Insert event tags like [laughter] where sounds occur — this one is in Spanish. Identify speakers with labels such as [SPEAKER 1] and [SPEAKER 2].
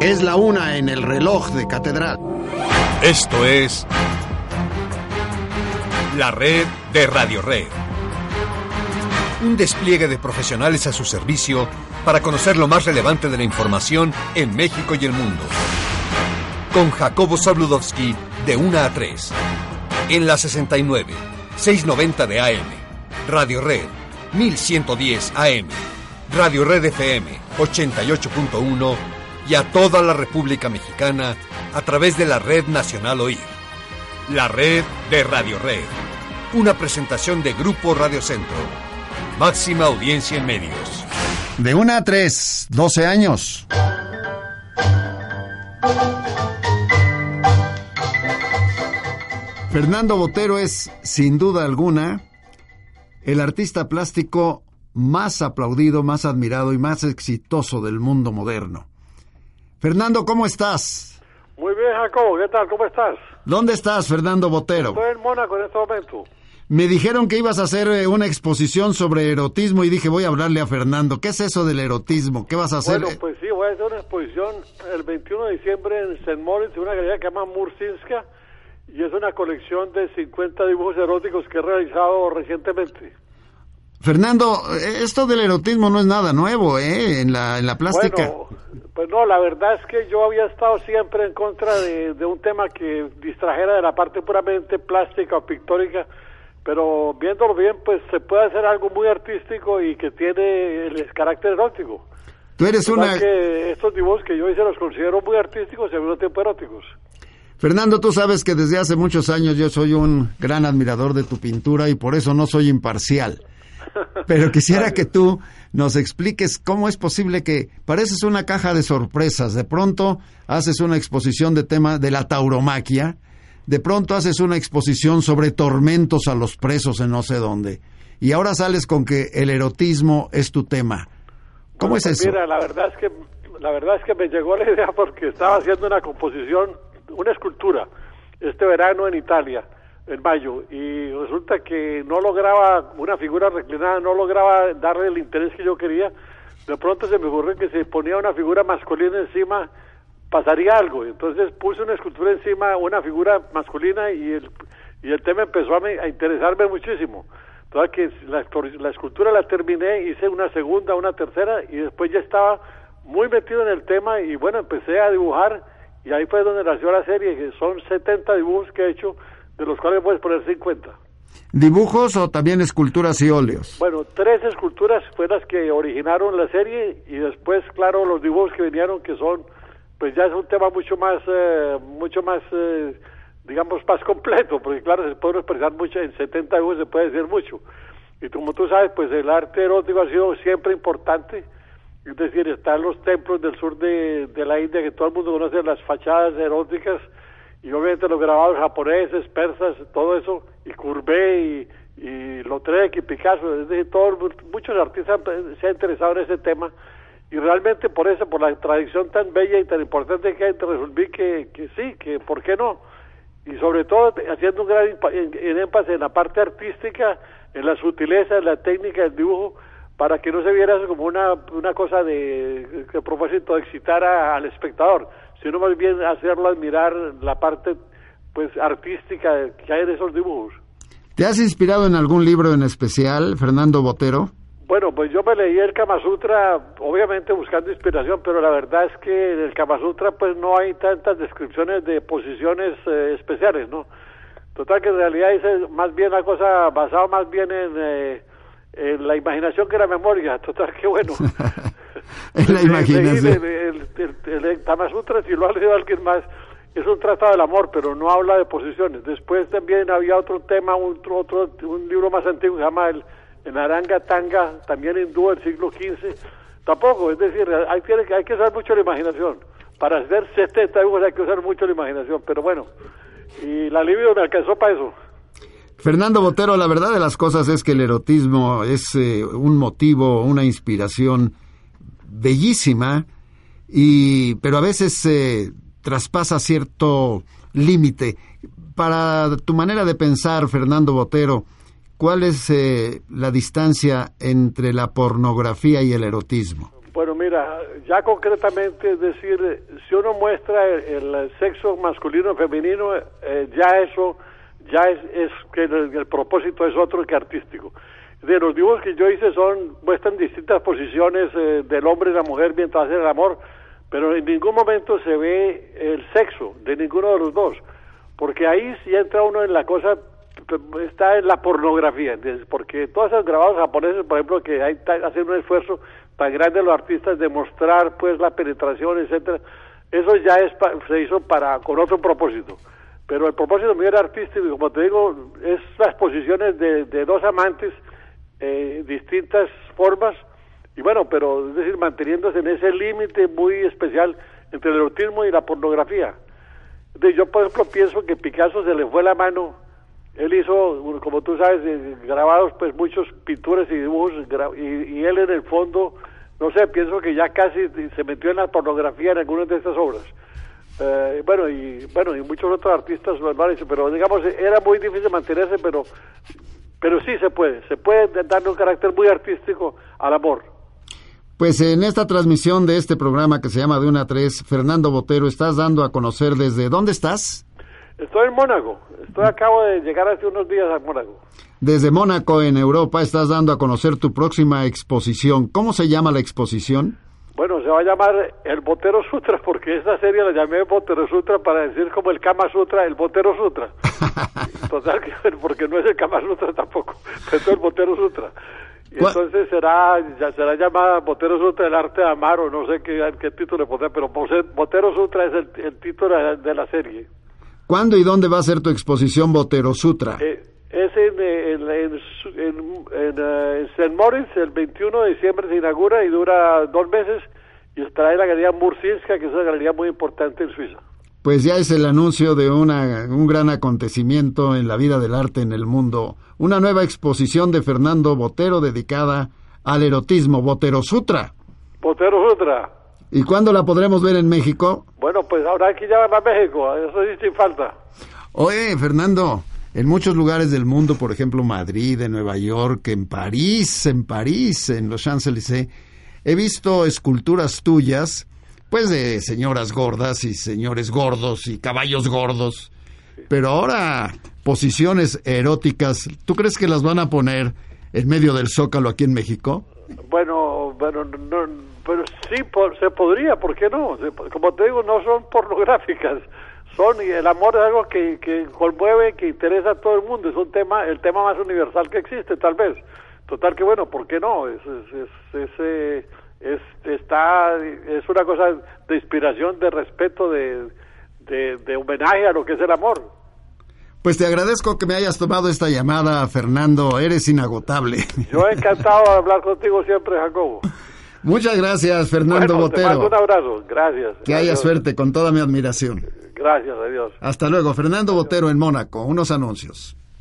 [SPEAKER 1] Es la una en el reloj de catedral.
[SPEAKER 2] Esto es la red de Radio Red. Un despliegue de profesionales a su servicio para conocer lo más relevante de la información en México y el mundo. Con Jacobo Zabludovsky de 1 a 3. En la 69, 690 de AM. Radio Red, 1110 AM. Radio Red FM, 88.1 y a toda la República Mexicana a través de la Red Nacional OIR. La red de Radio Red. Una presentación de Grupo Radio Centro. Máxima audiencia en medios.
[SPEAKER 1] De una a tres, 12 años. Fernando Botero es, sin duda alguna, el artista plástico más aplaudido, más admirado y más exitoso del mundo moderno. Fernando, ¿cómo estás?
[SPEAKER 3] Muy bien, Jacobo. ¿Qué tal? ¿Cómo estás?
[SPEAKER 1] ¿Dónde estás, Fernando Botero?
[SPEAKER 3] Estoy en Mónaco en este momento.
[SPEAKER 1] Me dijeron que ibas a hacer eh, una exposición sobre erotismo y dije, voy a hablarle a Fernando. ¿Qué es eso del erotismo? ¿Qué vas a hacer?
[SPEAKER 3] Bueno, pues sí, voy a hacer una exposición el 21 de diciembre en St. Moritz, en una galería que se llama Mursinska, y es una colección de 50 dibujos eróticos que he realizado recientemente.
[SPEAKER 1] Fernando, esto del erotismo no es nada nuevo, ¿eh? En la, en la plástica.
[SPEAKER 3] Bueno, pues no, la verdad es que yo había estado siempre en contra de, de un tema que distrajera de la parte puramente plástica o pictórica, pero viéndolo bien, pues se puede hacer algo muy artístico y que tiene el carácter erótico.
[SPEAKER 1] Tú eres una...
[SPEAKER 3] que estos dibujos que yo hice los considero muy artísticos y al mismo tiempo eróticos.
[SPEAKER 1] Fernando, tú sabes que desde hace muchos años yo soy un gran admirador de tu pintura y por eso no soy imparcial. Pero quisiera que tú nos expliques cómo es posible que pareces una caja de sorpresas. De pronto haces una exposición de tema de la tauromaquia, de pronto haces una exposición sobre tormentos a los presos en no sé dónde, y ahora sales con que el erotismo es tu tema. ¿Cómo
[SPEAKER 3] Bueno,
[SPEAKER 1] es
[SPEAKER 3] pues
[SPEAKER 1] eso?
[SPEAKER 3] Mira, la verdad es que la verdad es que me llegó la idea porque estaba haciendo una composición, una escultura este verano en Italia, en mayo, y resulta que no lograba una figura reclinada, no lograba darle el interés que yo quería. De pronto se me ocurrió que si ponía una figura masculina encima pasaría algo. Entonces puse una escultura encima, una figura masculina y el y el tema empezó a, me- a interesarme muchísimo. Toda que la, la escultura la terminé, hice una segunda, una tercera y después ya estaba muy metido en el tema y bueno, empecé a dibujar y ahí fue donde nació la serie, que son 70 dibujos que he hecho, de los cuales puedes poner 50.
[SPEAKER 1] ¿Dibujos o también esculturas y óleos?
[SPEAKER 3] Bueno, tres esculturas fueron las que originaron la serie y después, claro, los dibujos que vinieron que son, pues ya es un tema mucho más, eh, mucho más, eh, digamos, más completo, porque claro, se puede expresar mucho, en 70 dibujos se puede decir mucho. Y como tú sabes, pues el arte erótico ha sido siempre importante, es decir, están los templos del sur de, de la India que todo el mundo conoce, las fachadas eróticas, y obviamente los grabados japoneses, persas, todo eso, y Courbet y, y Lautrec y Picasso, es decir, todos, muchos artistas se han interesado en ese tema. Y realmente por eso, por la tradición tan bella y tan importante que hay, resolví que, que sí, que por qué no, y sobre todo haciendo un gran en, en énfasis en la parte artística, en la sutileza, en la técnica del dibujo, para que no se viera eso como una, una cosa de, a propósito de excitar al espectador, sino más bien hacerlo admirar la parte pues artística que hay en esos dibujos.
[SPEAKER 1] ¿Te has inspirado en algún libro en especial, Fernando Botero?
[SPEAKER 3] Bueno, pues yo me leí el Kama Sutra, obviamente buscando inspiración, pero la verdad es que en el Kama Sutra pues no hay tantas descripciones de posiciones eh, especiales, ¿no? Total que en realidad es más bien la cosa basada más bien en, eh, en la imaginación que la memoria. [laughs] Total que bueno. [laughs]
[SPEAKER 1] En [laughs] la imaginación.
[SPEAKER 3] El, el, el, el Kama Sutra, si lo ha leído alguien más, es un tratado del amor, pero no habla de posiciones. Después también había otro tema, un, otro, un libro más antiguo que se llama el, el Aranga Tanga, también hindú del siglo XV. Tampoco, es decir, hay, que- hay que usar mucho la imaginación. Para hacer 70 dibujos hay que usar mucho la imaginación, pero bueno, y la libido me alcanzó para eso.
[SPEAKER 1] Fernando Botero, la verdad de las cosas es que el erotismo es eh, un motivo, una inspiración bellísima, y, pero a veces eh, traspasa cierto límite. Para tu manera de pensar, Fernando Botero, ¿cuál es eh, la distancia entre la pornografía y el erotismo?
[SPEAKER 3] Bueno, mira, ya concretamente, decir, si uno muestra el, sexo masculino femenino, eh, ya eso, ya es, es que el, propósito es otro que artístico. De los dibujos que yo hice son, muestran distintas posiciones eh, del hombre y la mujer mientras hacen el amor, pero en ningún momento se ve el sexo de ninguno de los dos, porque ahí si entra uno en la cosa, está en la pornografía, porque todos esos grabados japoneses, por ejemplo, que hay, hacen un esfuerzo tan grande los artistas de mostrar pues la penetración, etcétera, eso ya es se hizo para con otro propósito. Pero el propósito mío era artístico como te digo, es las posiciones de, de dos amantes, eh, distintas formas, y bueno, pero es decir, manteniéndose en ese límite muy especial entre el erotismo y la pornografía. Entonces, yo, por ejemplo, pienso que Picasso se le fue la mano. Él hizo, como tú sabes, eh, grabados pues muchos pinturas y dibujos y, y, él en el fondo, no sé, pienso que ya casi se metió en la pornografía en algunas de estas obras. Eh, bueno, y bueno, y muchos otros artistas lo han hecho, pero digamos, era muy difícil mantenerse, pero pero sí se puede, se puede darle un carácter muy artístico al amor.
[SPEAKER 1] Pues en esta transmisión de este programa que se llama De una a tres, Fernando Botero, estás dando a conocer desde dónde estás.
[SPEAKER 3] Estoy en Mónaco. Estoy acabo de llegar hace unos días a Mónaco.
[SPEAKER 1] Desde Mónaco, en Europa, estás dando a conocer tu próxima exposición. ¿Cómo se llama la exposición?
[SPEAKER 3] Bueno, se va a llamar el Botero Sutra, porque esta serie la llamé Botero Sutra para decir como el Kama Sutra, el Botero Sutra. [laughs] Total, porque no es el Kama Sutra tampoco, es el Botero Sutra entonces será ya será llamada Botero Sutra el arte de amar o no sé qué, qué título le pondrá, pero Botero Sutra es el, título de la serie.
[SPEAKER 1] ¿Cuándo y dónde va a ser tu exposición Botero Sutra?
[SPEAKER 3] Eh, es en, en, en, en, St. Moritz, el 21 de diciembre se inaugura y dura dos meses y estará en la Galería Mursinska, que es una galería muy importante en Suiza.
[SPEAKER 1] Pues ya es el anuncio de una, un gran acontecimiento en la vida del arte en el mundo una nueva exposición de Fernando Botero dedicada al erotismo, Botero Sutra.
[SPEAKER 3] Botero Sutra.
[SPEAKER 1] ¿Y cuándo la podremos ver en México?
[SPEAKER 3] Bueno, pues ahora hay que llevarla a México, eso sí sin falta.
[SPEAKER 1] Oye, Fernando, en muchos lugares del mundo, por ejemplo Madrid, en Nueva York, en París, en París, en los Champs-Élysées, he visto esculturas tuyas, pues de señoras gordas y señores gordos y caballos gordos, pero ahora posiciones eróticas, ¿tú crees que las van a poner en medio del zócalo aquí en México?
[SPEAKER 3] Bueno, bueno, no, pero sí se podría, ¿por qué no? Como te digo, no son pornográficas, son el amor es algo que, que conmueve, que interesa a todo el mundo, es un tema, el tema más universal que existe, tal vez. Total que bueno, ¿por qué no? Es, es, es, eh, es, está, es una cosa de inspiración, de respeto, de, de, de homenaje a lo que es el amor.
[SPEAKER 1] Pues te agradezco que me hayas tomado esta llamada, Fernando. Eres inagotable.
[SPEAKER 3] Yo he encantado de hablar contigo siempre, Jacobo.
[SPEAKER 1] Muchas gracias, Fernando Botero.
[SPEAKER 3] Te mando un abrazo. Gracias.
[SPEAKER 1] Que haya suerte, con toda mi admiración.
[SPEAKER 3] Gracias, adiós.
[SPEAKER 1] Hasta luego. Fernando Botero en Mónaco. Unos anuncios.